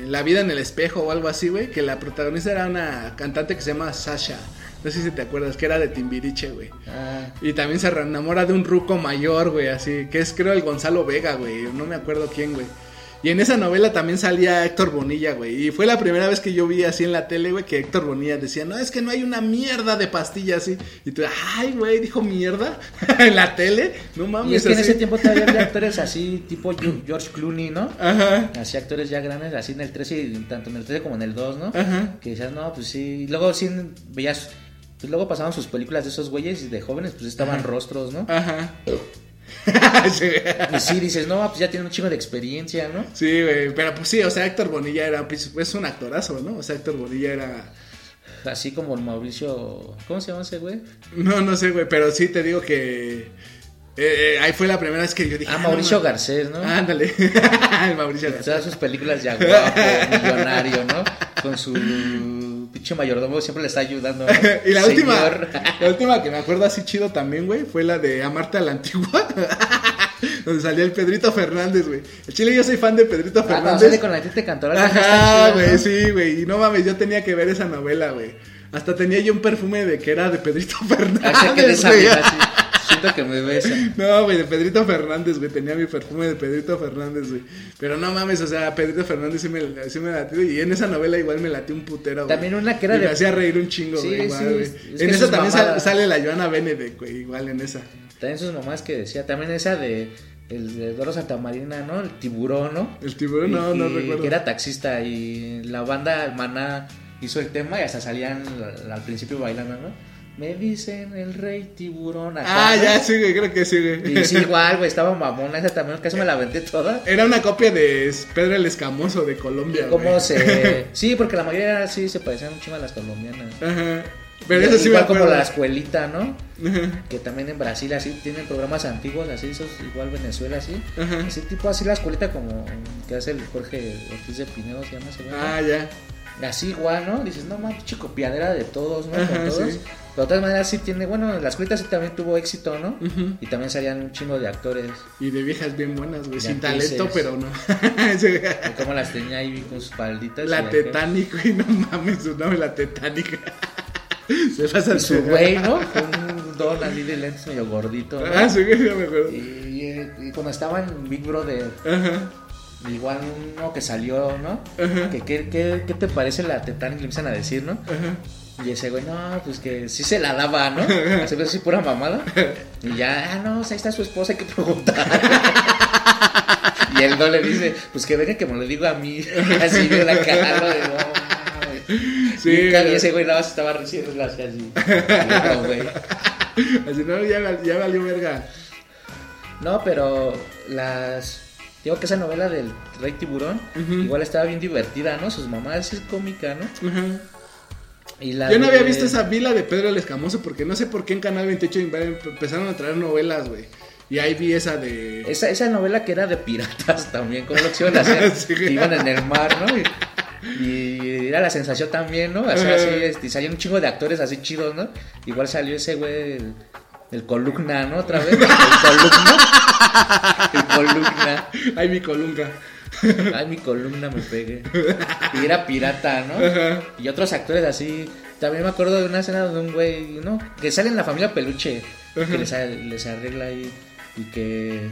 S1: La vida en el espejo o algo así, güey, que la protagonista era una cantante que se llama Sasha. No sé si te acuerdas, que era de Timbiriche, güey.
S2: Ah,
S1: Y también se enamora de un ruco mayor, güey, así, que es creo el Gonzalo Vega, güey, no me acuerdo quién, güey. Y en esa novela también salía Héctor Bonilla, güey. Y fue la primera vez que yo vi así en la tele, güey, que Héctor Bonilla decía, no, es que no hay una mierda de pastilla así. Y tú, ay, güey, dijo mierda en la tele. No mames.
S2: y es que en ese tiempo todavía había actores así, tipo George Clooney, ¿no?
S1: Ajá.
S2: Así actores ya grandes, así en el 13, y tanto en el 13 como en el 2, ¿no?
S1: Ajá.
S2: Que decías, no, pues sí. Y luego sí veías. Pues luego pasaban sus películas de esos güeyes y de jóvenes, pues estaban rostros, ¿no?
S1: Ajá. sí,
S2: Y sí dices, no, pues ya tiene un chingo de experiencia, ¿no?
S1: Sí, güey, pero pues sí, o sea, Héctor Bonilla era, pues, es un actorazo, ¿no? O sea, Héctor Bonilla era...
S2: así como el Mauricio. ¿Cómo se llama ese güey?
S1: No, no sé, güey, pero sí te digo que. eh, eh, ahí fue la primera vez que yo dije.
S2: Ah,
S1: no
S2: Mauricio. Garcés, ¿no?
S1: Ándale. el Mauricio Garcés.
S2: Todas sus películas ya guapo, millonario, ¿no? Con su pinche mayordomo siempre le está ayudando. ¿no?
S1: y la
S2: Señor.
S1: última, la última que me acuerdo así chido también, güey, fue la de Amarte a la Antigua. donde salía el Pedrito Fernández, güey. El chile yo soy fan de Pedrito
S2: Ah,
S1: Fernández.
S2: sale con la tinte cantora.
S1: Ajá, güey,
S2: ¿no?
S1: sí, güey. Y no mames, yo tenía que ver esa novela, güey. Hasta tenía yo un perfume de que era de Pedrito Fernández.
S2: Ah, que de esa vida, sí. Que me besa.
S1: No, güey, de Pedrito Fernández, güey. Tenía mi perfume de Pedrito Fernández, güey. Pero no mames, o sea, Pedrito Fernández sí me, sí me latió. Y en esa novela igual me latió un putero, güey.
S2: También una que era
S1: Y me
S2: de-
S1: hacía reír un chingo,
S2: Sí,
S1: güey. igual,
S2: sí, es-
S1: en esa también
S2: mamadas.
S1: sale la Joana Benedict, güey. Igual en esa.
S2: También sus mamás que decía, también esa de el de Doro Santamarina, ¿no? El tiburón, ¿no?
S1: El tiburón, no,
S2: Y-
S1: no recuerdo.
S2: Que era taxista y la banda Maná hizo el tema y hasta salían al- al principio bailando, ¿no? Me dicen el rey tiburón. acá,
S1: Ah, ya, sí, güey, creo que sí, güey.
S2: Y sí, igual, güey, estaba mamona esa también, casi me la aventé toda.
S1: Era una copia de Pedro el Escamoso de Colombia,
S2: Cómo
S1: güey.
S2: se... Sí, porque la mayoría sí se parecían un chingo a las colombianas.
S1: Ajá. Pero eso sí me
S2: igual como la escuelita, ¿no?
S1: Ajá.
S2: Que también en Brasil así tienen programas antiguos, así, esos, igual Venezuela así.
S1: Ajá.
S2: Así tipo así la escuelita como que hace el Jorge Ortiz de Pinedo, se llama ese güey.
S1: Ah, ya.
S2: Así igual, ¿no? Dices, no mames, pinche copiadera de todos, ¿no?
S1: Ajá,
S2: Con todos.
S1: sí.
S2: De todas maneras sí tiene, bueno, la escuelita sí también tuvo éxito, ¿no? Y también salían un chingo de actores.
S1: Y de viejas bien buenas, güey. Sin talento, pero no.
S2: Cómo las tenía ahí con sus falditas. y
S1: la. Titanic, güey. No mames, su nombre, la Titanic. Se pasa
S2: Y su güey, ¿no? Con un don así de lentes medio gordito. ¿no?
S1: Ah, sí, ya me acuerdo.
S2: Y, y- y cuando estaba en Big Brother,
S1: Ajá.
S2: igual uno que salió, ¿no?
S1: Ajá.
S2: Que, ¿qué, qué, qué te parece la Titanic? Le empiezan a decir, ¿no?
S1: Ajá.
S2: Y ese güey, no, pues que sí se la daba, ¿no? Así, así pura mamada. Y ya, ah, no, ahí está su esposa, hay que preguntar. y él no le dice, pues que venga que me lo diga a mí. Así vio la cara, ¿no? de no.
S1: Sí,
S2: y, ese güey nada más estaba recién así. así. No, güey.
S1: Así, no, ya, ya valió verga.
S2: No, pero las. Digo que esa novela del Rey Tiburón igual estaba bien divertida, ¿no? Sus mamás es cómica, ¿no?
S1: Ajá.
S2: Y la
S1: Yo no
S2: de-
S1: había visto esa vila de Pedro el Escamoso porque no sé por qué en Canal 28 empezaron a traer novelas, güey. Y ahí vi esa de...
S2: Esa, esa novela que era de piratas también, como lo que iban a hacer,
S1: Sí.
S2: iban en el mar, ¿no? Y, y era la sensación también, ¿no? O sea, así, este, salían un chingo de actores así chidos, ¿no? Igual salió ese güey, el, el columna, ¿no? Otra vez, el columna. El columna.
S1: Ay, mi colunga.
S2: Ay, mi columna me pegué. Y era pirata, ¿no?
S1: Ajá.
S2: Y otros actores así. También me acuerdo de una escena donde un güey, ¿no? Que sale en la familia Peluche. Que les, les arregla ahí. Y que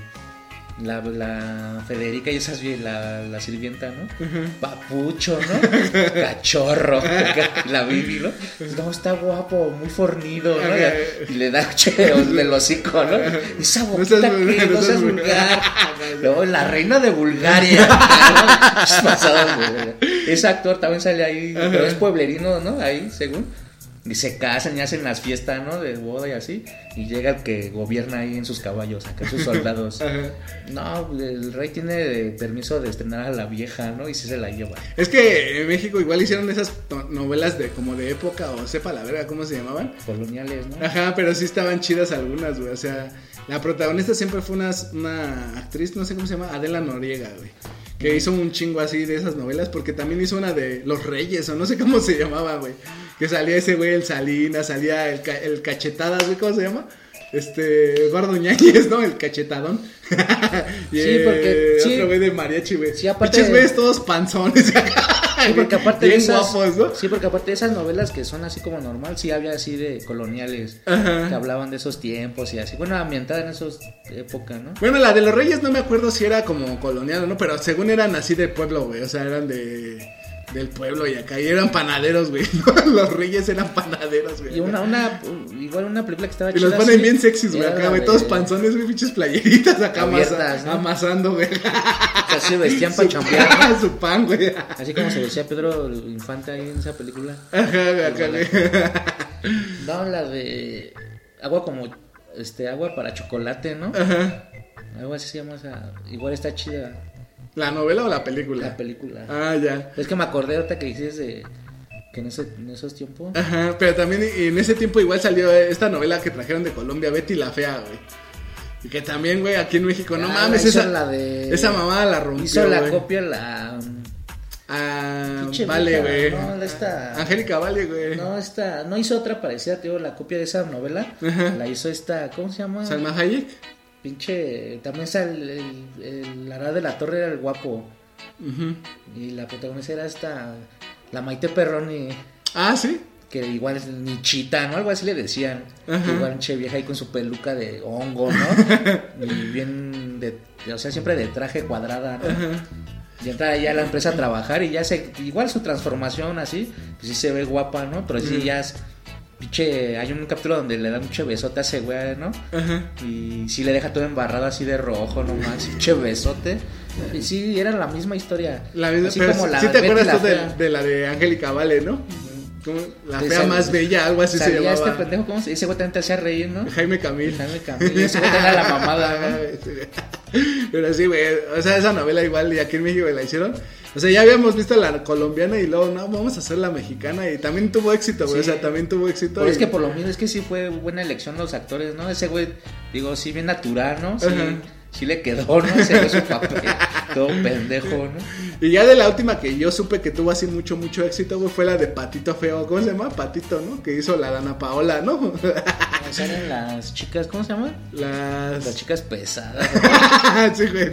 S2: la, la Federica y esas vi- la, la sirvienta, ¿no? Papucho, ¿no? Cachorro. la Bibi, ¿no? No, está guapo, muy fornido, ¿no? Y, le da che del hocico, ¿no? Esa
S1: No
S2: boquita
S1: vulgar,
S2: que
S1: no
S2: no
S1: seas vulgar.
S2: vulgar. Luego la reina de Bulgaria. Es pasado. Ese actor también sale ahí, pero es pueblerino, ¿no? Ahí, según. Y se casan y hacen las fiestas, ¿no? De boda y así. Y llega el que gobierna ahí en sus caballos, acá sus soldados.
S1: Ajá.
S2: No, el rey tiene permiso de estrenar a la vieja, ¿no? Y sí se la lleva.
S1: Es que en México igual hicieron esas novelas de como de época o sepa la verga cómo se llamaban.
S2: Coloniales, ¿no?
S1: Ajá, pero sí estaban chidas algunas, güey. O sea, la protagonista siempre fue una, una actriz, no sé cómo se llama, Adela Noriega, güey. Que hizo un chingo así de esas novelas, porque también hizo una de Los Reyes, o no sé cómo se llamaba, güey. Que salía ese güey, el Salinas, salía el, ca- el Cachetadas, güey, ¿cómo se llama? Este, Eduardo Ñañez, ¿no? El cachetadón. y
S2: Sí, porque-
S1: eh,
S2: sí.
S1: otro güey de mariachi, güey.
S2: Sí, aparte-
S1: Pinches güeyes todos panzones.
S2: Sí, porque aparte
S1: Bien
S2: de esas,
S1: guapos, ¿no?
S2: Sí, porque aparte de esas novelas que son así como normal, sí había así de coloniales
S1: Ajá.
S2: que hablaban de esos tiempos y así. Bueno, ambientada en esos época, ¿no?
S1: Bueno, la de los reyes no me acuerdo si era como colonial o no, pero según eran así de pueblo, güey. O sea, eran de del pueblo y acá. Y eran panaderos, güey. los reyes eran panaderos, güey.
S2: Y una, una, igual una película que estaba
S1: Y los
S2: chida,
S1: ponen bien sexys, güey. Acá, güey. Todos panzones, güey. Pinches playeritas acá
S2: Abiertas,
S1: amasa-
S2: ¿no?
S1: amasando, güey.
S2: O sea, se vestían para chambear, ¿no?
S1: Su pan, güey.
S2: Así como se decía Pedro Infante ahí en esa película.
S1: Ajá, güey, acá, güey.
S2: No, la de agua como, este, agua para chocolate, ¿no?
S1: Ajá.
S2: Algo así se llama esa. Igual está chida
S1: ¿La novela o la película?
S2: la película.
S1: Ah, ya.
S2: Es que me acordé ahorita que dices de, Que en, ese, en esos tiempos.
S1: Ajá, pero también en ese tiempo igual salió esta novela que trajeron de Colombia, Betty la Fea, güey. Y que también, güey, aquí en México, no
S2: Ah,
S1: mames, esa,
S2: la de-
S1: esa mamada la rompió,
S2: Hizo la copia la.
S1: Ah, vale, güey.
S2: no, esta-
S1: Angélica Vale, güey.
S2: No, esta. No hizo otra parecida, digo, la copia de esa novela.
S1: Ajá.
S2: La hizo esta. ¿Cómo se llama?
S1: Salma Hayek.
S2: Pinche. También está el. el, de la Torre era el guapo.
S1: Ujú.
S2: Y la protagonista era esta. La Maite Perroni.
S1: Ah, sí.
S2: Que igual es Nichita, ¿no? Algo así le decían.
S1: Ajá.
S2: Igual che vieja ahí con su peluca de hongo, ¿no? y bien. De, o sea, siempre de traje cuadrada, ¿no?
S1: Ajá.
S2: Y entra ya a la empresa a trabajar y ya se. Igual su transformación así, pues sí se ve guapa, ¿no? Pero sí ya es. Pinche. Hay un capítulo donde le da mucho besote a ese güey, ¿no?
S1: Ajá.
S2: Y sí le deja todo embarrado así de rojo, no más. Pinche besote. Y sí, era la misma historia.
S1: La misma,
S2: Así
S1: pero
S2: como
S1: sí-
S2: la
S1: sí te acuerdas tú de, de la de Angélica Vale, ¿no? La fea más bella, algo así se
S2: Salía
S1: llamaba.
S2: este pendejo, ¿cómo se dice? Ese güey también te hacía reír, ¿no?
S1: Jaime Camil.
S2: Jaime Camil, ese güey tenía la mamada, ¿no?
S1: Pero sí, güey. O sea, esa novela igual y aquí en México la hicieron. O sea, ya habíamos visto la colombiana y luego, no, vamos a hacer la mexicana. Y también tuvo éxito, güey.
S2: Sí.
S1: O sea, también tuvo éxito.
S2: Pero es que por lo mismo, es que sí fue buena elección los actores, ¿no? Ese güey, digo, sí, bien natural, ¿no? Sí,
S1: Ajá.
S2: Sí le quedó, ¿no? Ese fue su papel, todo pendejo, ¿no?
S1: Y ya de la última que yo supe que tuvo así mucho, mucho éxito, güey, fue la de Patito Feo. ¿Cómo se llama? Patito, ¿no? Que hizo la Dana Paola, ¿no?
S2: Salen las chicas, ¿cómo se llaman? Las
S1: Las.
S2: chicas pesadas,
S1: sí, güey.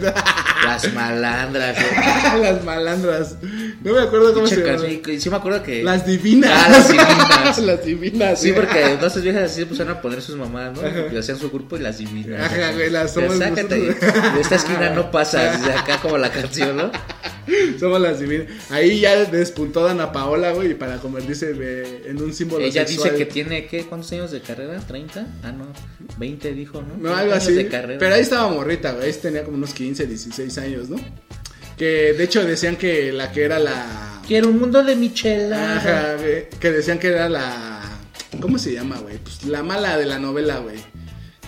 S2: las malandras, güey.
S1: Las malandras. No me acuerdo cómo se llama.
S2: sí me acuerdo que...
S1: Las divinas.
S2: Ah, las divinas.
S1: las divinas.
S2: Sí,
S1: güey.
S2: porque entonces viejas así se pusieron a poner sus mamás, ¿no? Y hacían su grupo y las divinas.
S1: Ajá, güey, las somos
S2: Sácate. De esta esquina no pasas, de acá como la canción, ¿no?
S1: Somos las divinas. Ahí ya despuntó Dana Paola, güey, y para convertirse de- en un símbolo
S2: Ella
S1: sexual.
S2: dice que tiene, ¿qué? ¿Cuántos años de carrera? ¿30? Ah, no, 20 dijo, ¿no?
S1: No,
S2: 30
S1: algo así.
S2: de carrera.
S1: Pero ahí estaba morrita, güey. Ahí tenía como unos 15, 16 años, ¿no? Que de hecho decían que la que era la.
S2: Quiero un mundo de michelada.
S1: Ajá, güey, que decían que era la. ¿Cómo se llama, güey? Pues la mala de la novela, güey.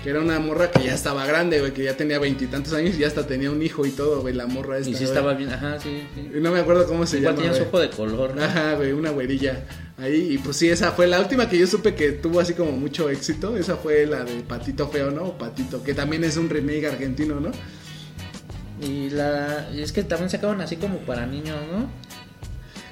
S1: Que era una morra que ya estaba grande, güey, que ya tenía veintitantos años y ya hasta tenía un hijo y todo, güey, la morra esta.
S2: Y sí
S1: güey.
S2: estaba bien, ajá, sí, sí.
S1: Y no me acuerdo cómo se
S2: Igual
S1: llama.
S2: tenía su ojo de color, ¿no?
S1: Ajá, güey, una güerilla. Ahí, y pues sí, esa fue la última que yo supe que tuvo así como mucho éxito. Esa fue la de Patito Feo, ¿no? O Patito, que también es un remake argentino, ¿no?
S2: Y la y es que también sacaban así como para niños, ¿no?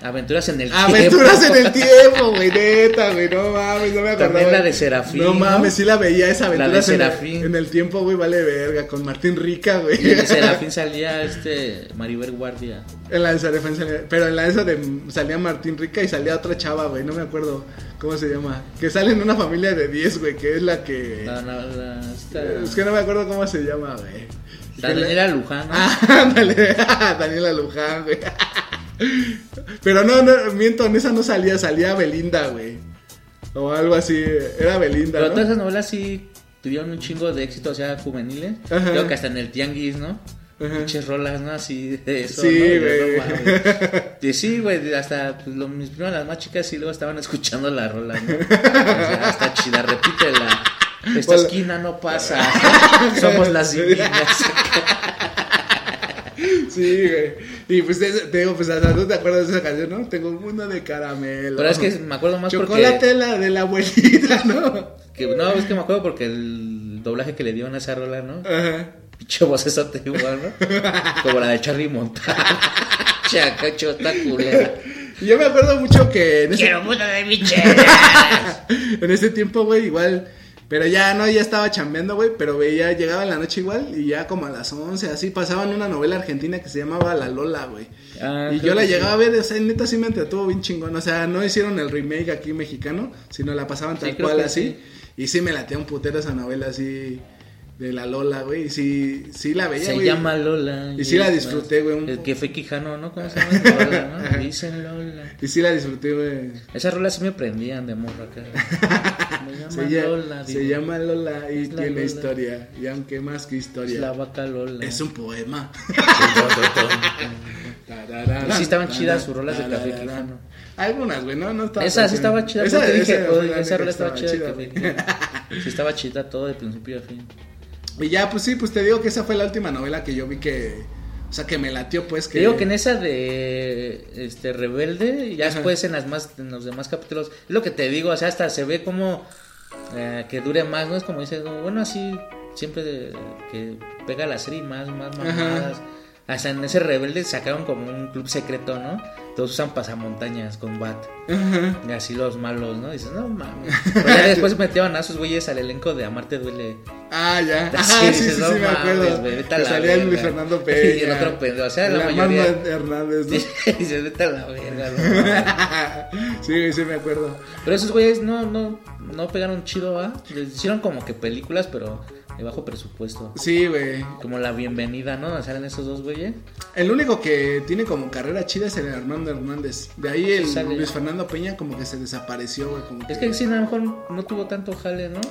S2: Aventuras en el
S1: Aventuras
S2: tiempo.
S1: en el tiempo, güey, neta, güey, no mames, no me acordaba.
S2: También la de Serafín,
S1: No mames, sí la veía esa
S2: La de
S1: aventuras en, el,
S2: Serafín.
S1: en el tiempo, güey, vale verga, con Martín Rica, güey.
S2: Y en Serafín salía este Maribel Guardia.
S1: En la de Serafín salía, pero en la de esa de salía Martín Rica y salía otra chava, güey, no me acuerdo cómo se llama. Que sale en una familia de 10, güey, que es la que...
S2: Esta-
S1: Es que no me acuerdo cómo se llama, güey.
S2: Daniela Luján.
S1: Ah, Daniela Luján, güey. Pero no, no, miento, en esa no salía, salía Belinda, güey. O algo así, era Belinda,
S2: Pero
S1: ¿no?
S2: todas esas novelas sí tuvieron un chingo de éxito, o sea, juveniles.
S1: Ajá.
S2: Creo que hasta en el Tianguis, ¿no? Pinches rolas, ¿no? Así de eso.
S1: Sí, güey.
S2: no sí, güey, hasta pues, lo- mis primas, las más chicas, sí luego estaban escuchando la rola, ¿no? O sea, está chida, repítela. Esta
S1: Hola.
S2: esquina no pasa. Somos las divinas.
S1: Sí, güey. Y pues te, te digo, pues hasta tú te acuerdas de esa canción, ¿no? Tengo un mundo de caramelo.
S2: Pero es que me acuerdo más
S1: Chocolate
S2: porque.
S1: la de la abuelita, ¿no?
S2: Que, no, es que me acuerdo porque el doblaje que le dieron a esa rola, ¿no?
S1: Ajá.
S2: Pinche voz esa igual, ¿no? Como la de Charlie Montana. Chaca, chota culera.
S1: Yo me acuerdo mucho que en ese,
S2: Quiero mundo de
S1: en ese tiempo, güey, igual. Pero ya no, ya estaba chambeando, güey. Pero veía, llegaba en la noche igual. Y ya como a las 11, así pasaban una novela argentina que se llamaba La Lola, güey.
S2: Ah,
S1: y yo la
S2: sí.
S1: llegaba a ver, o sea, neta sí me entretuvo bien chingón. O sea, no hicieron el remake aquí mexicano, sino la pasaban tal cual así.
S2: sí.
S1: Y sí me latea un putero esa novela así de la Lola, güey. Y sí, sí la veía,
S2: Se
S1: güey.
S2: llama Lola.
S1: Y sí la disfruté, güey, un
S2: El que fue Quijano, ¿no? ¿Cómo se llama? Lola. ¿no? Dicen Lola.
S1: Y sí la disfruté, güey.
S2: Esas rolas sí me prendían de morra acá. Llama
S1: Se,
S2: Lola.
S1: se llama Lola y
S2: Es
S1: tiene
S2: Lola.
S1: historia. Y aunque más que
S2: Es
S1: historia.
S2: la vaca Lola.
S1: Es un poema.
S2: Y sí estaban chidas sus rolas de Café Quijano.
S1: Algunas, güey, no, no estaba
S2: Esa sí estaba
S1: chida.
S2: chida. porque dije,
S1: fue
S2: "Oye,
S1: la
S2: esa rola estaba chida. de
S1: chida,
S2: Café
S1: güey.
S2: Quijano". Sí, estaba chida todo de principio a fin.
S1: Y ya, pues sí, pues te digo que esa fue la última novela que yo vi que O sea, que me latió, pues, que...
S2: Digo que en esa de este Rebelde, ya
S1: Ajá.
S2: después en las más en los demás capítulos, es lo que te digo, o sea, hasta se ve como eh, que dure más, ¿no? Es como dices, no, bueno, así siempre de- que pega la serie más, más mamadas. Hasta en ese Rebelde sacaron como un club secreto, ¿no? Todos usan pasamontañas con Bat.
S1: Ajá.
S2: Y así los malos, ¿no? Dices, no mames. Pero ya después metieron a esos güeyes al elenco de Amarte Duele.
S1: Ah, ya.
S2: Así
S1: Ah, sí, sí, sí, me acuerdo.
S2: vete a la
S1: salía
S2: verga.
S1: Luis Fernando Peña.
S2: Y el otro pendejo, o sea, la
S1: el
S2: mayoría-
S1: Hernández, ¿no?
S2: Dices, vete a la verga, no
S1: sí, sí, me acuerdo.
S2: Pero esos güeyes no, no, no pegaron chido, ¿va? Les hicieron como que películas, pero de bajo presupuesto.
S1: Sí, güey.
S2: Como la bienvenida, ¿no? Salen esos dos güeyes.
S1: El único que tiene como carrera chida es el Armando Hernández. De ahí el
S2: Sale.
S1: Luis Fernando Peña como que se desapareció, güey.
S2: Es que sí, a lo mejor no tuvo tanto jale, ¿no?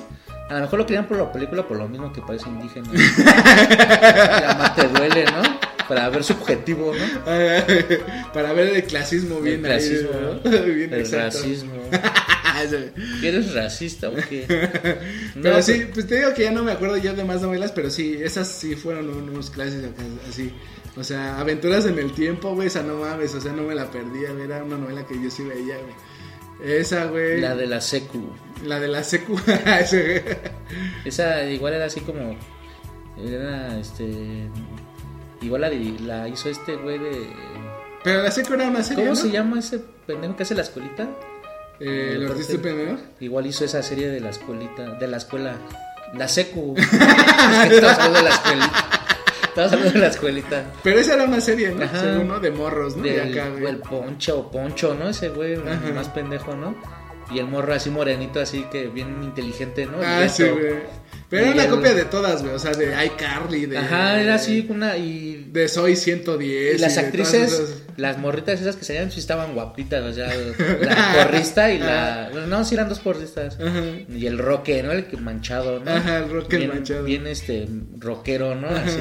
S2: A lo mejor lo querían por la película por lo mismo que parece indígena. Ya te duele, ¿no? Para ver su objetivo, ¿no?
S1: Para ver el clasismo bien
S2: el clasismo,
S1: ahí,
S2: ¿no?
S1: ¿no? bien
S2: el
S1: exacto.
S2: racismo.
S1: Ese.
S2: ¿Eres racista o qué?
S1: Pero
S2: No,
S1: sí, pues te digo que ya no me acuerdo ya de más novelas, pero sí, esas sí fueron unos clásicos así. O sea, Aventuras en el Tiempo, güey, esa no mames, o sea, no me la perdía, era una novela que yo sí veía, güey. Esa, güey.
S2: La de la secu.
S1: La de la secu. güey.
S2: Esa igual era así como. Era este. Igual la, hizo este güey de.
S1: Pero la secu era una serie,
S2: ¿Cómo
S1: ¿no?
S2: se llama ese pendejo que hace la escuelita?
S1: Eh.
S2: Igual hizo esa serie de la escuelita. De la escuela. La secu. es que estamos hablando de la escuelita. Estamos hablando de la escuelita.
S1: Pero esa era una serie, ¿no?
S2: Ajá.
S1: Según, ¿no? De morros, ¿no? De acá, güey.
S2: el poncho o poncho, ¿no? Ese güey,
S1: Ajá.
S2: más pendejo, ¿no? Y el morro así morenito, así que bien inteligente, ¿no?
S1: Ah, sí, güey. Pero era una copia de todas, güey. O sea, de iCarly, de.
S2: Ajá, era así una y
S1: De Soy 110.
S2: Y las
S1: y
S2: actrices,
S1: todas
S2: las morritas esas que salían, sí estaban guapitas, o sea, la porrista y la... No, sí eran dos porristas.
S1: Ajá.
S2: Y el roque, ¿no? El manchado, ¿no?
S1: Ajá, el roque
S2: bien,
S1: manchado.
S2: Bien, este, rockero, ¿no? Así.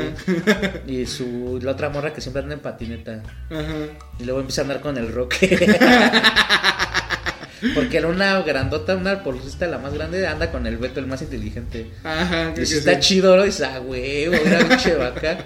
S2: Y su, la otra morra que siempre anda en patineta.
S1: Ajá.
S2: Y luego empieza a andar con el roque. Porque era una grandota, una porrista, la más grande, anda con el Beto, el más inteligente.
S1: Ajá, creo que
S2: está
S1: sí.
S2: chido, ¿no? Dices, ah, huevo, era pinche vaca.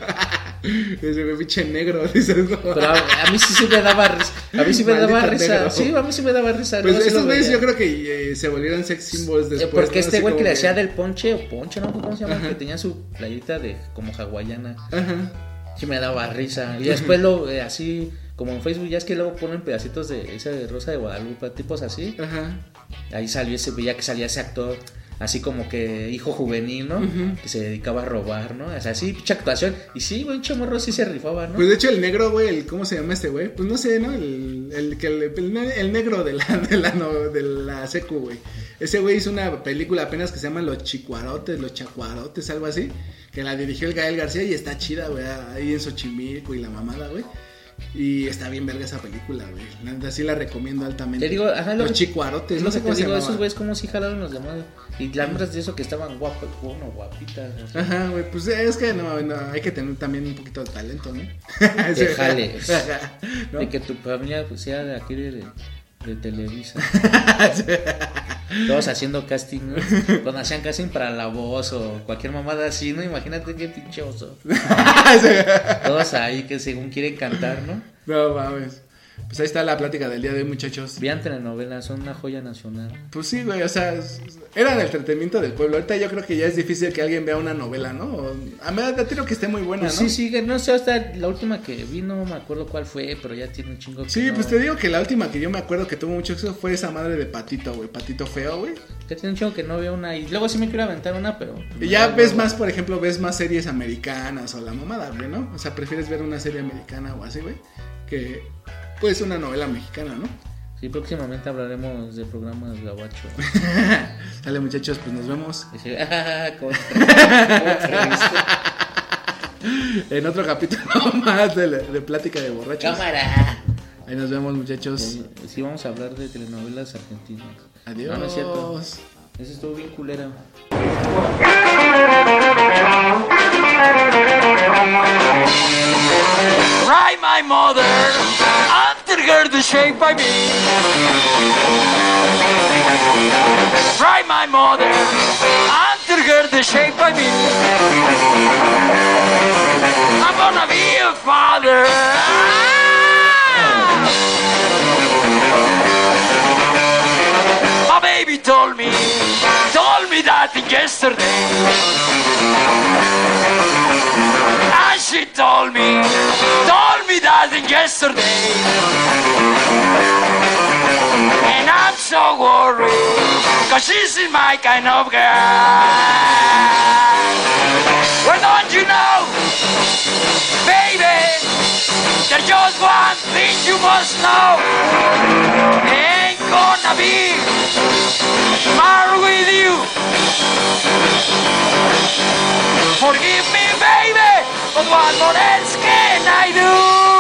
S1: Ese güey, pinche negro, dices, no.
S2: Pero a, a mí sí, sí me daba risa. A mí sí me daba risa.
S1: negro.
S2: Sí, a mí sí me daba risa.
S1: Pues
S2: sí
S1: estos güeyes yo creo que eh, se volvieron sex symbols
S2: Eh,
S1: después.
S2: Porque
S1: ¿no?
S2: este güey que
S1: como
S2: le hacía del ponche o ponche, ¿no? ¿Cómo se llama?
S1: Ajá.
S2: Que tenía su playita de como hawaiana.
S1: Ajá.
S2: Sí me daba risa. Y después lo eh, así, como en Facebook, ya es que luego ponen pedacitos de esa de Rosa de Guadalupe, tipos así.
S1: Ajá.
S2: Ahí salió ese, veía que salía ese actor. Así como que hijo juvenil, ¿no? Que se dedicaba a robar, ¿no? O sea, sí, pinche actuación. Y sí, güey, chamorro sí se rifaba, ¿no?
S1: Pues de hecho el negro, güey, el, ¿cómo se llama este güey? Pues no sé, ¿no? El, el, que el, el, el negro de la, de la, no- de la secu, güey. Ese güey hizo una película apenas que se llama Los Chicuarotes, Los Chacuarotes, algo así. Que la dirigió el Gael García y está chida, güey. Ahí en Xochimilco y la mamada, güey. Y está bien verga esa película, güey. La neta sí la recomiendo altamente.
S2: Te digo, ajá, lo
S1: Los Chicuarotes,
S2: Es
S1: no sé cómo
S2: te
S1: se
S2: digo, esos güeyes como si jalaron los demás. Y las de eso que estaban guapas, bueno, guapitas. o sea.
S1: Ajá, güey, pues es que no, no, hay que tener también un poquito de talento, ¿no?
S2: De jales.
S1: ¿No?
S2: De que tu familia pues, sea de aquí de, de Televisa. Todos haciendo casting, ¿no? Cuando hacían casting para la voz o cualquier mamada así, ¿no? Imagínate qué pinche oso. Todos ahí que según quieren cantar, ¿no?
S1: No mames. Pues ahí está la plática del día de hoy, muchachos.
S2: Vean telenovelas, son una joya nacional.
S1: Pues sí, güey, o sea, era el entretenimiento del pueblo. Ahorita yo creo que ya es difícil que alguien vea una novela, ¿no? O- a mí me tiro que esté muy buena,
S2: Pues
S1: ¿no?
S2: sí, sí, no sé, hasta la última que vi, no me acuerdo cuál fue, pero ya tiene un chingo que
S1: Sí,
S2: no-
S1: pues te digo que la última que yo me acuerdo que tuvo mucho éxito fue esa madre de Patito, güey. Patito feo, güey.
S2: Ya tiene un chingo que no veo una. Y luego sí me quiero aventar una, pero.
S1: Y ya
S2: no,
S1: ves
S2: no.
S1: más, por ejemplo, ves más series americanas o la mamada, güey, ¿no? O sea, prefieres ver una serie americana o así, güey, que pues una novela mexicana, ¿no?
S2: Sí, próximamente hablaremos de programas gabacho.
S1: Dale, muchachos, pues nos vemos
S2: Dice, "Ah, ¿cómo te- cómo te reíste?
S1: en otro capítulo más de, la- de Plática de Borrachos.
S2: ¡Cámara!
S1: Ahí nos vemos, muchachos.
S2: Sí, vamos a hablar de telenovelas argentinas.
S1: Adiós.
S2: No, no es cierto. Eso estuvo bien culera.
S3: Right, my mother, under her the shape I me. Right, my mother, her the shape I me. I'm gonna be a father. Ah! My baby told me, told me that yesterday. And she told me, told that yesterday. And I'm so worried, cause she's my kind of girl. Well, don't you know, baby, there's just one thing you must know. Ain't gonna be married with you. Forgive me, baby, but what more else can I do?